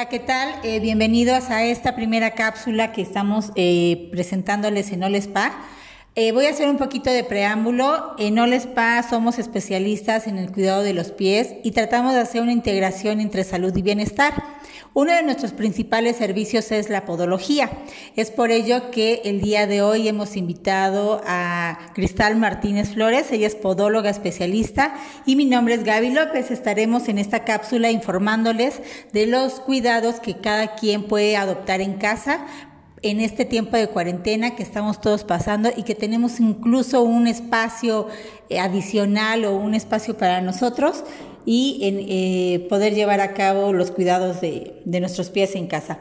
Hola, ¿qué tal? Eh, bienvenidos a esta primera cápsula que estamos eh, presentándoles en Olespa. Eh, voy a hacer un poquito de preámbulo. En Olespa somos especialistas en el cuidado de los pies y tratamos de hacer una integración entre salud y bienestar. Uno de nuestros principales servicios es la podología. Es por ello que el día de hoy hemos invitado a Cristal Martínez Flores. Ella es podóloga especialista y mi nombre es Gaby López. Estaremos en esta cápsula informándoles de los cuidados que cada quien puede adoptar en casa en este tiempo de cuarentena que estamos todos pasando y que tenemos incluso un espacio eh, adicional o un espacio para nosotros y en, eh, poder llevar a cabo los cuidados de, de nuestros pies en casa.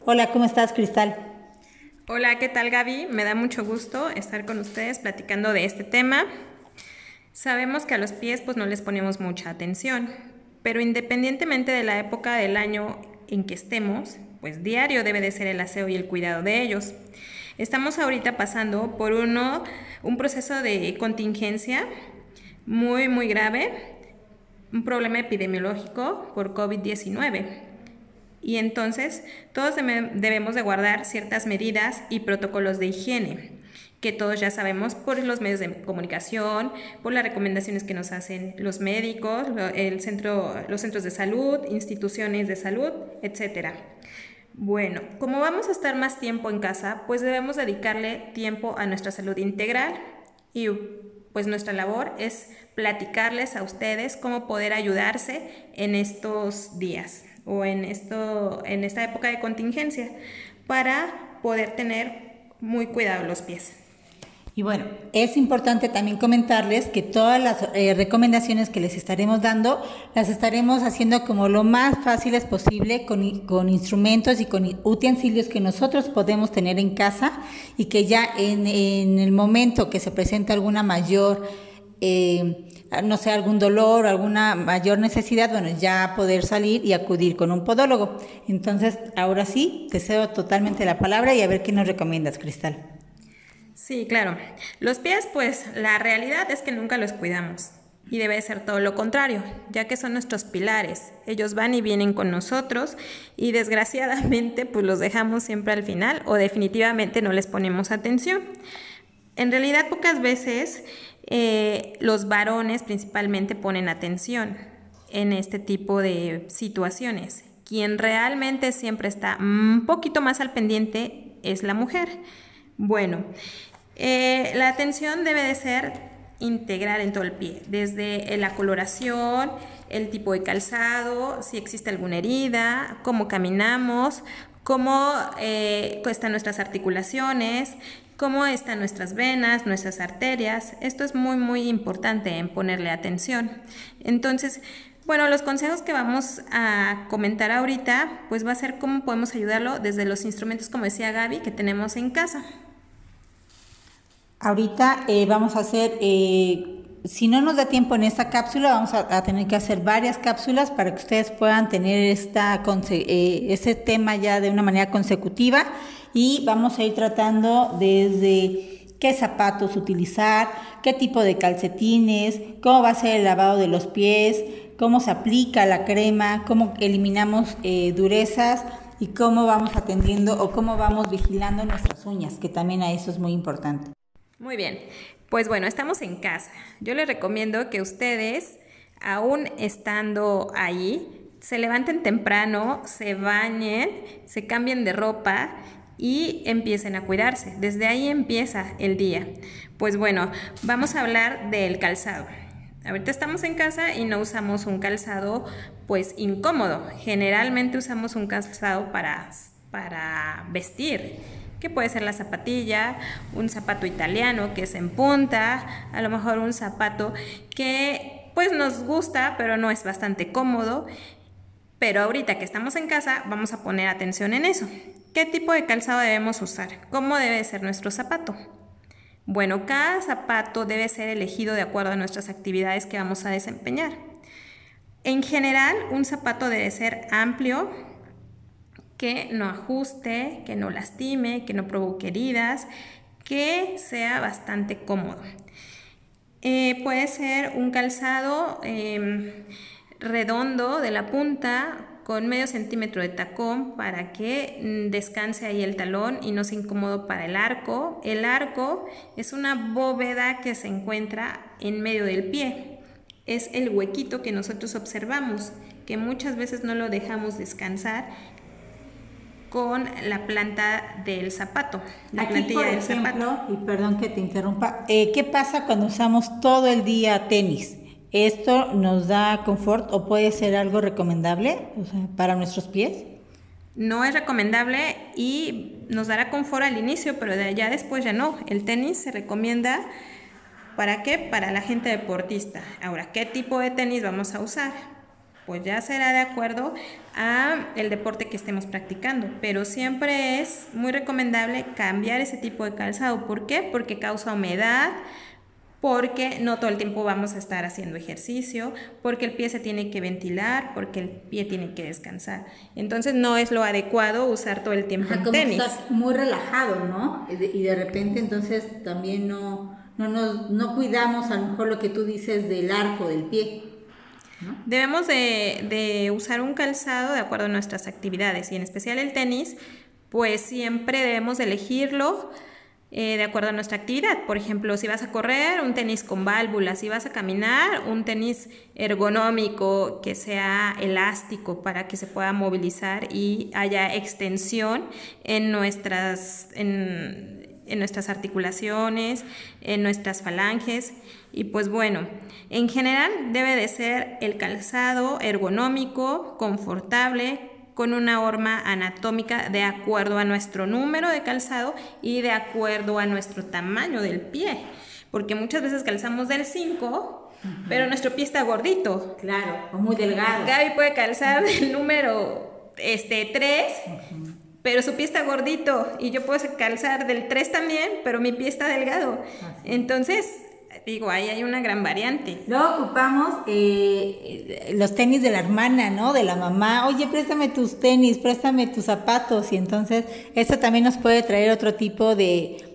Hola, ¿cómo estás, Cristal? Hola, ¿qué tal, Gaby? Me da mucho gusto estar con ustedes platicando de este tema. Sabemos que a los pies pues no les ponemos mucha atención, pero independientemente de la época del año en que estemos, pues diario debe de ser el aseo y el cuidado de ellos. Estamos ahorita pasando por uno, un proceso de contingencia muy, muy grave, un problema epidemiológico por COVID-19. Y entonces todos debemos de guardar ciertas medidas y protocolos de higiene que todos ya sabemos por los medios de comunicación, por las recomendaciones que nos hacen los médicos, el centro, los centros de salud, instituciones de salud, etcétera. Bueno, como vamos a estar más tiempo en casa, pues debemos dedicarle tiempo a nuestra salud integral y pues nuestra labor es platicarles a ustedes cómo poder ayudarse en estos días o en, en esta época de contingencia para poder tener muy cuidado los pies. Y bueno, es importante también comentarles que todas las eh, recomendaciones que les estaremos dando las estaremos haciendo como lo más fáciles posible con, con, instrumentos y con utensilios que nosotros podemos tener en casa y que ya en, en el momento que se presenta alguna mayor, eh, no sé, algún dolor o alguna mayor necesidad, bueno, ya poder salir y acudir con un podólogo. Entonces, ahora sí, te cedo totalmente la palabra y a ver qué nos recomiendas, Cristal. Sí, claro. Los pies, pues la realidad es que nunca los cuidamos. Y debe ser todo lo contrario, ya que son nuestros pilares. Ellos van y vienen con nosotros y desgraciadamente pues los dejamos siempre al final o definitivamente no les ponemos atención. En realidad pocas veces eh, los varones principalmente ponen atención en este tipo de situaciones. Quien realmente siempre está un poquito más al pendiente es la mujer. Bueno, eh, la atención debe de ser integral en todo el pie, desde la coloración, el tipo de calzado, si existe alguna herida, cómo caminamos, cómo eh, están nuestras articulaciones, cómo están nuestras venas, nuestras arterias. Esto es muy, muy importante en ponerle atención. Entonces, bueno, los consejos que vamos a comentar ahorita, pues va a ser cómo podemos ayudarlo desde los instrumentos, como decía Gaby, que tenemos en casa. Ahorita eh, vamos a hacer, eh, si no nos da tiempo en esta cápsula, vamos a, tener que hacer varias cápsulas para que ustedes puedan tener este tema ya de una manera consecutiva y vamos a ir tratando desde qué zapatos utilizar, qué tipo de calcetines, cómo va a ser el lavado de los pies, cómo se aplica la crema, cómo eliminamos durezas y cómo vamos atendiendo o cómo vamos vigilando nuestras uñas, que también a eso es muy importante. Muy bien, pues bueno, estamos en casa. Yo les recomiendo que ustedes, aún estando ahí, se levanten temprano, se bañen, se cambien de ropa y empiecen a cuidarse. Desde ahí empieza el día. Pues bueno, vamos a hablar del calzado. Ahorita estamos en casa y no usamos un calzado pues incómodo. Generalmente usamos un calzado para, para vestir que puede ser la zapatilla, un zapato italiano que es en punta, a lo mejor un zapato que pues nos gusta, pero no es bastante cómodo. Pero ahorita que estamos en casa, vamos a poner atención en eso. ¿Qué tipo de calzado debemos usar? ¿Cómo debe ser nuestro zapato? Bueno, cada zapato debe ser elegido de acuerdo a nuestras actividades que vamos a desempeñar. En general, un zapato debe ser amplio, que no ajuste, que no lastime, que no provoque heridas, que sea bastante cómodo. Eh, puede ser un calzado em, redondo de la punta con medio centímetro de tacón para que mm, descanse ahí el talón y no sea incómodo para el arco. El arco es una bóveda que se encuentra en medio del pie. Es el huequito que nosotros observamos, que muchas veces no lo dejamos descansar con la planta del zapato, la Aquí, por ejemplo, Y perdón que te interrumpa, eh, ¿qué pasa cuando usamos todo el día tenis? ¿Esto nos da confort o puede ser algo recomendable para nuestros pies? No es recomendable y nos dará confort al inicio, pero de allá después ya no. El tenis se recomienda ¿para qué? Para la gente deportista. Ahora, ¿qué tipo de tenis vamos a usar? Pues ya será de acuerdo a el deporte que estemos practicando, pero siempre es muy recomendable cambiar ese tipo de calzado. ¿Por qué? Porque causa humedad, porque no todo el tiempo vamos a estar haciendo ejercicio, porque el pie se tiene que ventilar, porque el pie tiene que descansar. Entonces no es lo adecuado usar todo el tiempo en tenis. muy relajado, ¿no? Y de, repente entonces también no, no, nos, no cuidamos a lo mejor lo que tú dices del arco del pie. Debemos de, de usar un calzado de acuerdo a nuestras actividades y en especial el tenis, pues siempre debemos elegirlo eh, de acuerdo a nuestra actividad. Por ejemplo, si vas a correr, un tenis con válvulas, si vas a caminar, un tenis ergonómico que sea elástico para que se pueda movilizar y haya extensión en nuestras, en, en nuestras articulaciones, en nuestras falanges. Y pues bueno, en general debe de ser el calzado ergonómico, confortable, con una horma anatómica de acuerdo a nuestro número de calzado y de acuerdo a nuestro tamaño del pie. Porque muchas veces calzamos del 5, pero nuestro pie está gordito. Claro, o muy delgado. Gaby puede calzar del número este, 3, pero su pie está gordito. Y yo puedo calzar del 3 también, pero mi pie está delgado. Entonces, digo, ahí hay una gran variante. Luego ocupamos eh, los tenis de la hermana, ¿no? De la mamá. Oye, préstame tus tenis, préstame tus zapatos. Y entonces, eso también nos puede traer otro tipo de,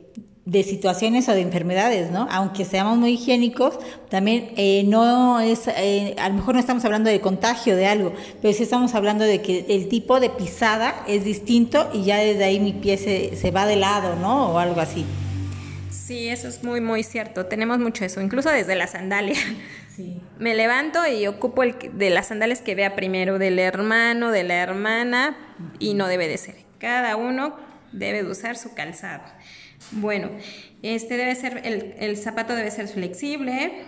situaciones o de enfermedades, ¿no? Aunque seamos muy higiénicos, también eh, no es, eh, a lo mejor no estamos hablando de contagio de algo, pero sí estamos hablando de que el tipo de pisada es distinto y ya desde ahí mi pie se, se va de lado, ¿no? O algo así. Sí, eso es muy, muy cierto. Tenemos mucho eso, incluso desde la sandalia. Me levanto y ocupo el de las sandalias que vea primero, del hermano, de la hermana, y no debe de ser. Cada uno debe de usar su calzado. Bueno, este debe ser, el, el zapato debe ser flexible.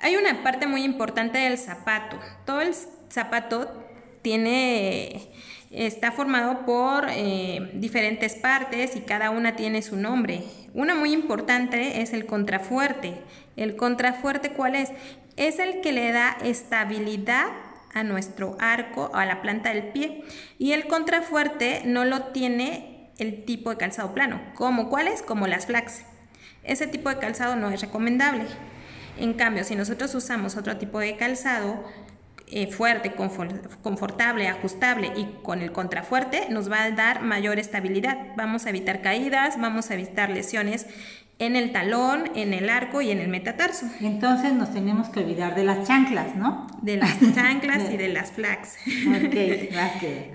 Hay una parte muy importante del zapato. Todo el zapato tiene está formado por eh, diferentes partes y cada una tiene su nombre. Una muy importante es el contrafuerte. ¿El contrafuerte cuál es? Es el que le da estabilidad a nuestro arco, a la planta del pie. Y el contrafuerte no lo tiene el tipo de calzado plano. ¿Cómo? ¿Cuáles? Como las flax. Ese tipo de calzado no es recomendable. En cambio, si nosotros usamos otro tipo de calzado, eh, fuerte, confortable, ajustable y con el contrafuerte nos va a dar mayor estabilidad. Vamos a evitar caídas, vamos a evitar lesiones en el talón, en el arco y en el metatarso. Entonces nos tenemos que olvidar de las chanclas, ¿no? De las chanclas y de las flags. Ok, gracias.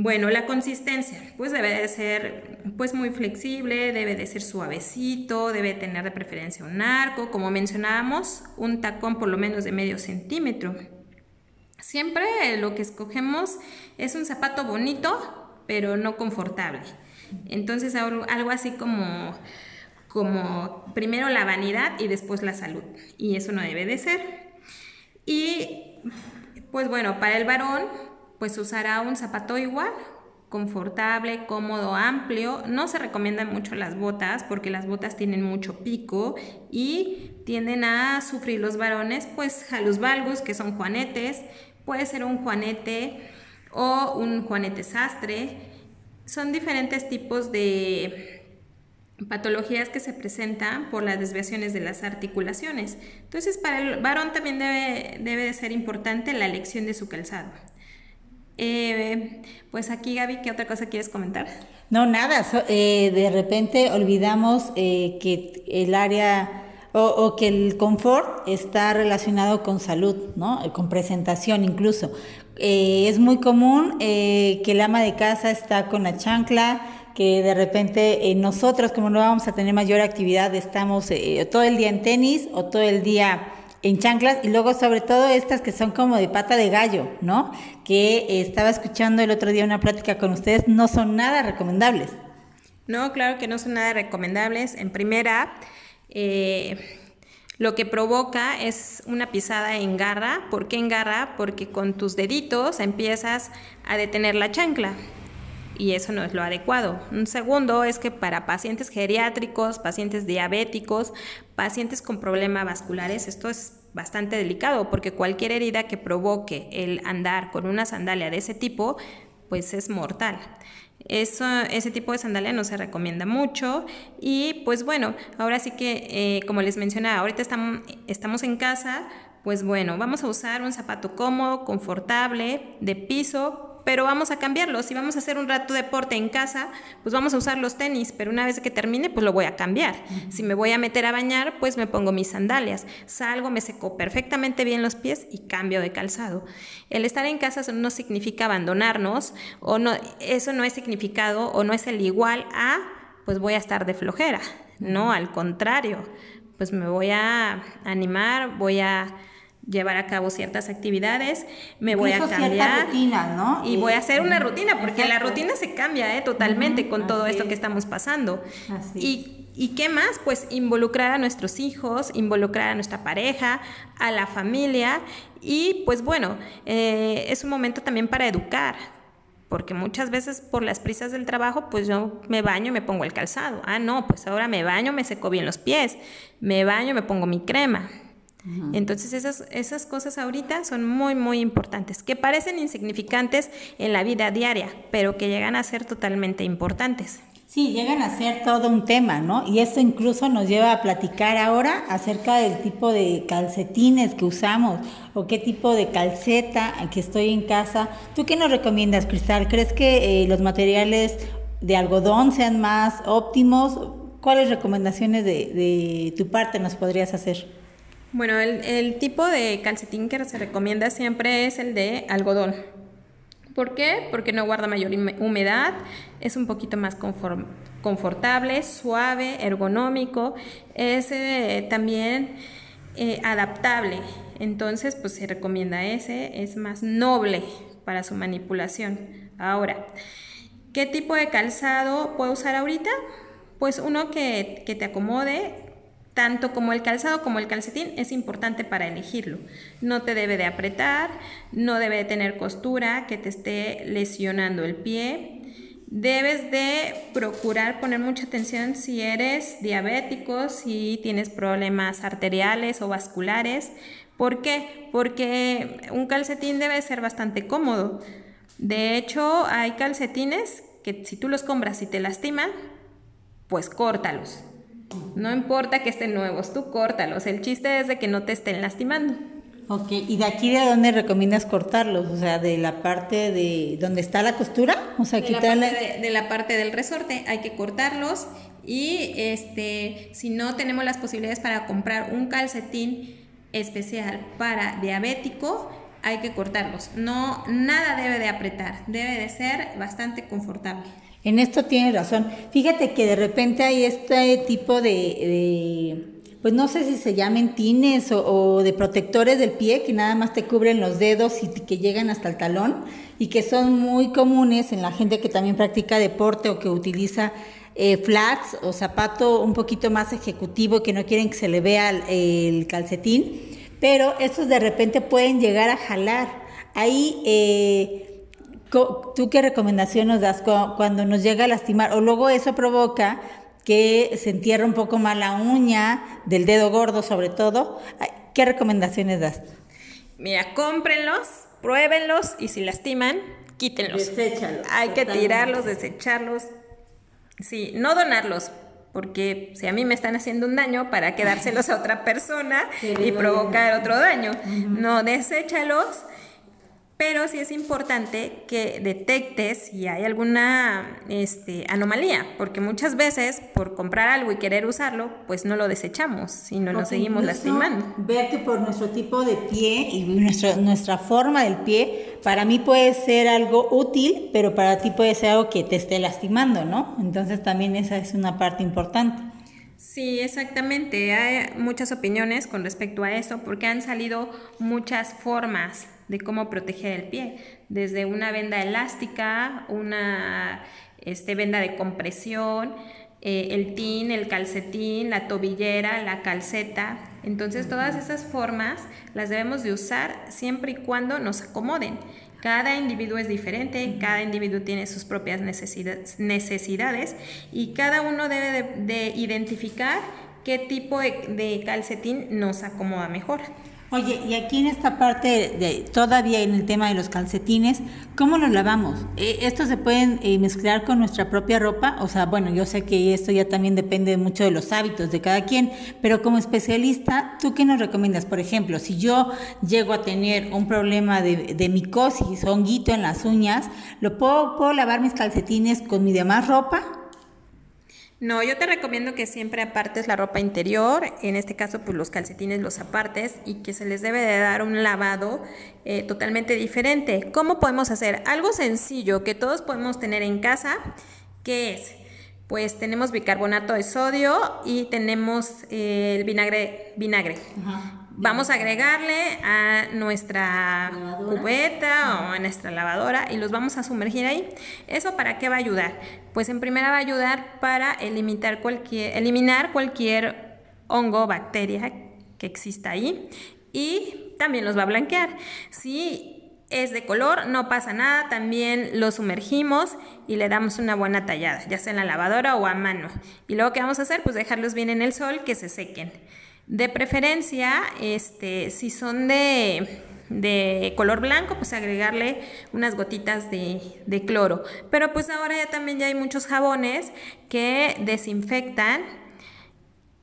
Bueno, la consistencia, pues debe de ser pues muy flexible, debe de ser suavecito, debe tener de preferencia un arco, como mencionábamos, un tacón por lo menos de medio centímetro. Siempre lo que escogemos es un zapato bonito, pero no confortable. Entonces algo, así como, como primero la vanidad y después la salud. Y eso no debe de ser. Y pues bueno, para el varón, pues usará un zapato igual, confortable, cómodo, amplio. No se recomiendan mucho las botas porque las botas tienen mucho pico y tienden a sufrir los varones, pues a los valgos, que son juanetes, puede ser un juanete o un juanete sastre. Son diferentes tipos de patologías que se presentan por las desviaciones de las articulaciones. Entonces, para el varón también debe, debe de ser importante la elección de su calzado. Eh, pues aquí, Gaby, ¿qué otra cosa quieres comentar? No, nada. Eh, de repente olvidamos eh, que el área o, que el confort está relacionado con salud, ¿no? Con presentación incluso. Eh, es muy común eh, que el ama de casa está con la chancla, que de repente eh, nosotros como no vamos a tener mayor actividad estamos todo el día en tenis o todo el día en chanclas y luego sobre todo estas que son como de pata de gallo, ¿no? Que estaba escuchando el otro día una plática con ustedes, no son nada recomendables. No, claro que no son nada recomendables. En primera, eh, lo que provoca es una pisada en garra. ¿Por qué en garra? Porque con tus deditos empiezas a detener la chancla y eso no es lo adecuado. Un segundo es que para pacientes geriátricos, pacientes diabéticos, pacientes con problemas vasculares, esto es bastante delicado porque cualquier herida que provoque el andar con una sandalia de ese tipo, pues es mortal. Eso, ese tipo de sandalia no se recomienda mucho y pues bueno, ahora sí que eh, como les mencionaba, ahorita estamos, estamos en casa, pues bueno, vamos a usar un zapato cómodo, confortable, de piso, pero vamos a cambiarlo. Si vamos a hacer un rato de deporte en casa, pues vamos a usar los tenis, pero una vez que termine, pues lo voy a cambiar. Si me voy a meter a bañar, pues me pongo mis sandalias. Salgo, me seco perfectamente bien los pies y cambio de calzado. El estar en casa no significa abandonarnos o no, eso no es significado o no es el igual a, pues voy a estar de flojera. No, al contrario, pues me voy a animar, voy a llevar a cabo ciertas actividades, me voy a cambiar rutina, ¿no? y voy a hacer una rutina, porque la rutina se cambia ¿eh? totalmente con todo esto que estamos pasando. Y, y, qué más? Pues involucrar a nuestros hijos, involucrar a nuestra pareja, a la familia y pues bueno, eh, es un momento también para educar, porque muchas veces por las prisas del trabajo, pues yo me baño y me pongo el calzado. Ah, no, pues ahora me baño, me seco bien los pies, me baño, me pongo mi crema. Entonces esas, esas cosas ahorita son muy, muy importantes, que parecen insignificantes en la vida diaria, pero que llegan a ser totalmente importantes. Sí, llegan a ser todo un tema, ¿no? Y esto incluso nos lleva a platicar ahora acerca del tipo de calcetines que usamos o qué tipo de calceta que estoy en casa. ¿Tú qué nos recomiendas, Cristal? ¿Crees que eh, los materiales de algodón sean más óptimos? ¿Cuáles recomendaciones de, de tu parte nos podrías hacer? Bueno, el, tipo de calcetín que se recomienda siempre es el de algodón. ¿Por qué? Porque no guarda mayor humedad, es un poquito más confortable, suave, ergonómico, es eh, también eh, adaptable. Entonces, pues se recomienda ese, es más noble para su manipulación. Ahora, ¿qué tipo de calzado puedo usar ahorita? Pues uno que, que te acomode, tanto como el calzado como el calcetín es importante para elegirlo. No te debe de apretar, no debe de tener costura que te esté lesionando el pie. Debes de procurar poner mucha atención si eres diabético, si tienes problemas arteriales o vasculares. ¿Por qué? Porque un calcetín debe ser bastante cómodo. De hecho, hay calcetines que si tú los compras y te lastiman, pues córtalos. No importa que estén nuevos, tú córtalos. El chiste es de que no te estén lastimando. Ok, ¿y de aquí de dónde recomiendas cortarlos? O sea, de la parte de donde está la costura, o sea, de La parte de, la parte del resorte hay que cortarlos y este, si no tenemos las posibilidades para comprar un calcetín especial para diabético, hay que cortarlos. No, nada debe de apretar, debe de ser bastante confortable. En esto tienes razón. Fíjate que de repente hay este tipo de, pues no sé si se llamen tines o, de protectores del pie que nada más te cubren los dedos y que llegan hasta el talón y que son muy comunes en la gente que también practica deporte o que utiliza eh, flats o zapato un poquito más ejecutivo que no quieren que se le vea el, calcetín, pero estos de repente pueden llegar a jalar. Ahí eh, ¿Tú qué recomendación nos das cuando nos llega a lastimar? O luego eso provoca que se entierra un poco más la uña del dedo gordo sobre todo. ¿Qué recomendaciones das? Mira, cómprenlos, pruébenlos y si lastiman, quítenlos. Deséchalos. Hay que tirarlos, desecharlos. Sí, no donarlos, porque si a mí me están haciendo un daño para quedárselos a otra persona y provocar otro daño. No, deséchalos pero sí es importante que detectes si hay alguna este, anomalía, porque muchas veces por comprar algo y querer usarlo, pues no lo desechamos, sino nos seguimos lastimando. Ver que por nuestro tipo de pie y nuestra forma del pie, para mí puede ser algo útil, pero para ti puede ser algo que te esté lastimando, ¿no? Entonces también esa es una parte importante. Sí, exactamente. Hay muchas opiniones con respecto a eso porque han salido muchas formas de cómo proteger el pie, desde una venda elástica, una este, venda de compresión, eh, el tin, el calcetín, la tobillera, la calceta. Entonces todas esas formas las debemos de usar siempre y cuando nos acomoden. Cada individuo es diferente, cada individuo tiene sus propias necesidades y cada uno debe de, identificar qué tipo de calcetín nos acomoda mejor. Oye, y aquí en esta parte, de, todavía en el tema de los calcetines, ¿cómo los lavamos? Eh, ¿Estos se pueden eh, mezclar con nuestra propia ropa? O sea, bueno, yo sé que esto ya también depende mucho de los hábitos de cada quien, pero como especialista, ¿tú qué nos recomiendas? Por ejemplo, si yo llego a tener un problema de, de micosis honguito en las uñas, ¿lo puedo lavar mis calcetines con mi demás ropa? No, yo te recomiendo que siempre apartes la ropa interior, en este caso pues los calcetines los apartes y que se les debe de dar un lavado eh, totalmente diferente. ¿Cómo podemos hacer? Algo sencillo que todos podemos tener en casa, que es, pues tenemos bicarbonato de sodio y tenemos eh, el vinagre, vinagre. Vamos a agregarle a nuestra cubeta o a nuestra lavadora y los vamos a sumergir ahí. ¿Eso para qué va a ayudar? Pues en primera va a ayudar para eliminar cualquier, eliminar cualquier hongo o bacteria que exista ahí y también los va a blanquear. Si es de color, no pasa nada, también lo sumergimos y le damos una buena tallada, ya sea en la lavadora o a mano. Y luego, ¿qué vamos a hacer? Pues dejarlos bien en el sol, que se sequen. De preferencia, este, si son de, color blanco, pues agregarle unas gotitas de, de, cloro. Pero pues ahora ya también ya hay muchos jabones que desinfectan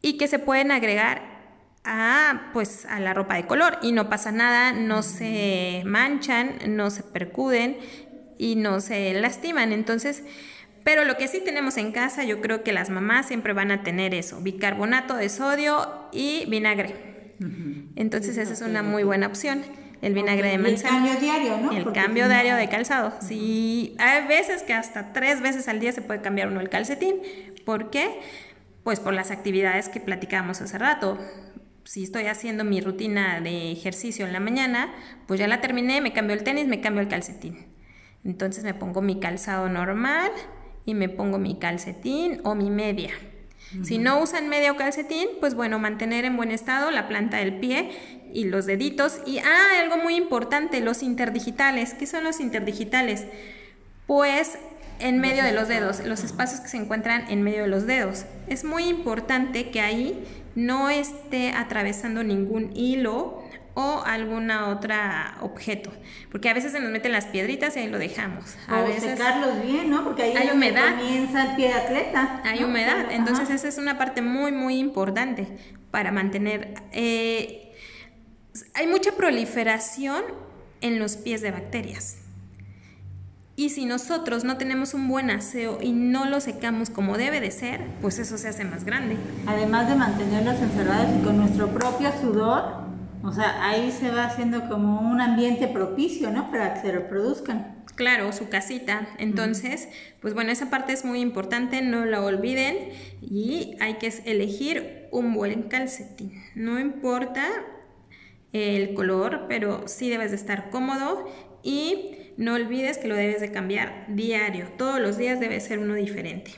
y que se pueden agregar a, pues, a la ropa de color y no pasa nada, no se manchan, no se percuden y no se lastiman. Entonces, pero lo que sí tenemos en casa, yo creo que las mamás siempre van a tener eso, bicarbonato de sodio y vinagre. Entonces esa es una muy buena opción. El vinagre de manzana. El cambio diario, ¿no? El cambio diario de calzado. Sí, hay veces que hasta tres veces al día se puede cambiar uno el calcetín. ¿Por qué? Pues por las actividades que platicábamos hace rato. Si estoy haciendo mi rutina de ejercicio en la mañana, pues ya la terminé, me cambio el tenis, me cambio el calcetín. Entonces me pongo mi calzado normal, y me pongo mi calcetín o mi media. Si no usan media o calcetín, pues bueno, mantener en buen estado la planta del pie y los deditos. Y, ah, algo muy importante, los interdigitales. ¿Qué son los interdigitales? Pues en medio de los dedos, los espacios que se encuentran en medio de los dedos. Es muy importante que ahí no esté atravesando ningún hilo o alguna otra objeto, porque a veces se nos meten las piedritas y ahí lo dejamos. A o veces secarlos bien, ¿no? Porque ahí hay humedad. comienza el pie de atleta. Hay humedad, entonces esa es una parte muy muy importante para mantener. Eh, hay mucha proliferación en los pies de bacterias. Y si nosotros no tenemos un buen aseo y no lo secamos como debe de ser, pues eso se hace más grande. Además de mantenerlos encerrados y con nuestro propio sudor, o sea, ahí se va haciendo como un ambiente propicio, ¿no? Para que se reproduzcan. Claro, su casita. Entonces, pues bueno, esa parte es muy importante, no la olviden y hay que elegir un buen calcetín. No importa el color, pero sí debes de estar cómodo y no olvides que lo debes de cambiar diario. Todos los días debe ser uno diferente.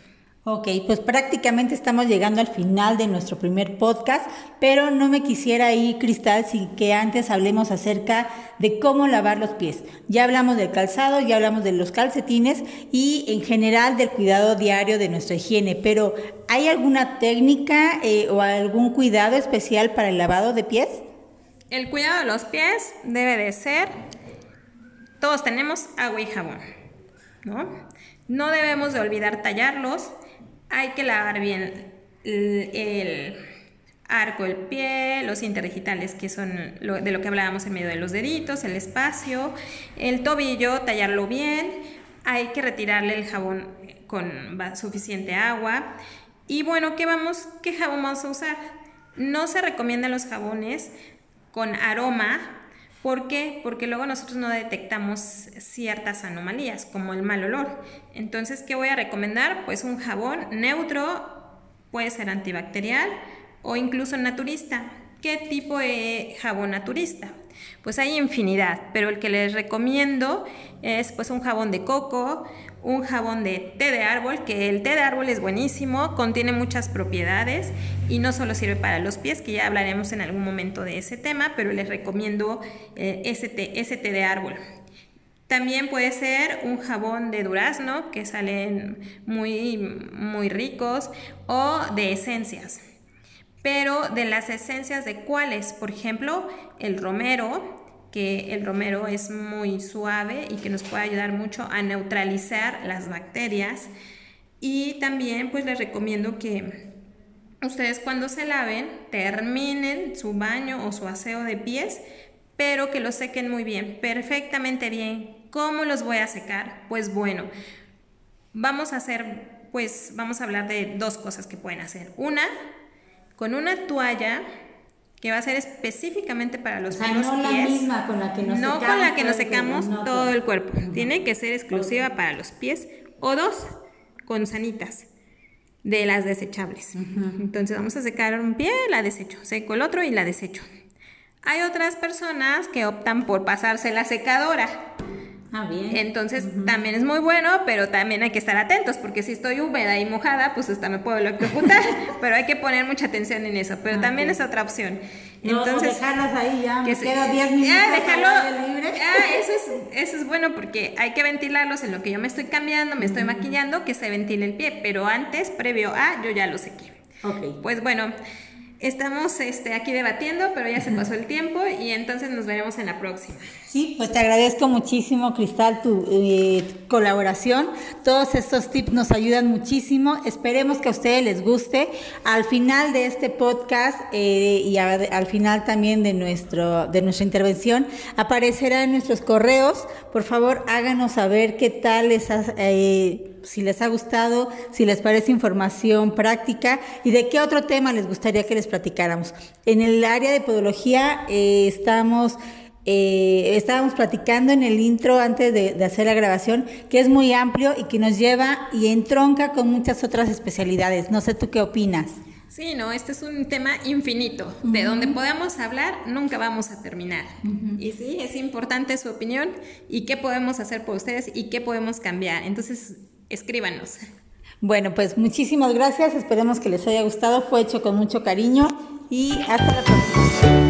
Ok, pues prácticamente estamos llegando al final de nuestro primer podcast, pero no me quisiera ir, Cristal, sin que antes hablemos acerca de cómo lavar los pies. Ya hablamos del calzado, ya hablamos de los calcetines y en general del cuidado diario de nuestra higiene, pero ¿hay alguna técnica eh, o algún cuidado especial para el lavado de pies? El cuidado de los pies debe de ser, todos tenemos agua y jabón, ¿no? No debemos de olvidar tallarlos hay que lavar bien el, arco del pie, los interdigitales, que son de lo que hablábamos en medio de los deditos, el espacio, el tobillo, tallarlo bien, hay que retirarle el jabón con suficiente agua. Y bueno, ¿qué, vamos, ¿qué jabón vamos a usar? No se recomiendan los jabones con aroma. ¿Por qué? Porque luego nosotros no detectamos ciertas anomalías, como el mal olor. Entonces, ¿qué voy a recomendar? Pues un jabón neutro, puede ser antibacterial o incluso naturista. ¿Qué tipo de jabón naturista? Pues hay infinidad, pero el que les recomiendo es pues un jabón de coco, un jabón de té de árbol, que el té de árbol es buenísimo, contiene muchas propiedades y no solo sirve para los pies, que ya hablaremos en algún momento de ese tema, pero les recomiendo eh, ese, té, ese té de árbol. También puede ser un jabón de durazno, que salen muy, muy ricos, o de esencias. Pero de las esencias de cuáles, por ejemplo, el romero, que el romero es muy suave y que nos puede ayudar mucho a neutralizar las bacterias. Y también pues les recomiendo que ustedes cuando se laven terminen su baño o su aseo de pies, pero que lo sequen muy bien, perfectamente bien. ¿Cómo los voy a secar? Pues bueno, vamos a hacer, pues vamos a hablar de dos cosas que pueden hacer. Una, con una toalla que va a ser específicamente para los o sea, no la misma con la que nos no secamos, con la que nos secamos todo el cuerpo. Tiene que ser exclusiva para los pies o dos con sanitas de las desechables. Entonces vamos a secar un pie, la desecho, seco el otro y la desecho. Hay otras personas que optan por pasarse la secadora. Ah, bien. Entonces también es muy bueno, pero también hay que estar atentos, porque si estoy húmeda y mojada, pues hasta me puedo electrocutar, pero hay que poner mucha atención en eso, pero ah, también es otra opción. Entonces, dejarlas ahí ya, que 10 minutos. Ah, dejarlo, libre. Ah, eso es, eso es bueno porque hay que ventilarlos en lo que yo me estoy cambiando, me estoy maquillando, que se ventile el pie, pero antes, previo a, yo ya lo sequé. Ok. Pues bueno, Estamos este, aquí debatiendo, pero ya se pasó el tiempo y entonces nos veremos en la próxima. Sí, pues te agradezco muchísimo, Cristal, tu eh, colaboración. Todos estos tips nos ayudan muchísimo. Esperemos que a ustedes les guste. Al final de este podcast eh, y al final también de, nuestro, de nuestra intervención aparecerán nuestros correos. Por favor, háganos saber qué tal les eh, si les ha gustado, si les parece información práctica y de qué otro tema les gustaría que les platicáramos. En el área de podología eh, estamos... Eh, estábamos platicando en el intro antes de, hacer la grabación, que es muy amplio y que nos lleva y entronca con muchas otras especialidades. No sé tú qué opinas. Sí, no, este es un tema infinito. De donde podemos hablar, nunca vamos a terminar. Y sí, es importante su opinión y qué podemos hacer por ustedes y qué podemos cambiar. Entonces, escríbanos. Bueno, pues muchísimas gracias. Esperemos que les haya gustado. Fue hecho con mucho cariño y hasta la próxima.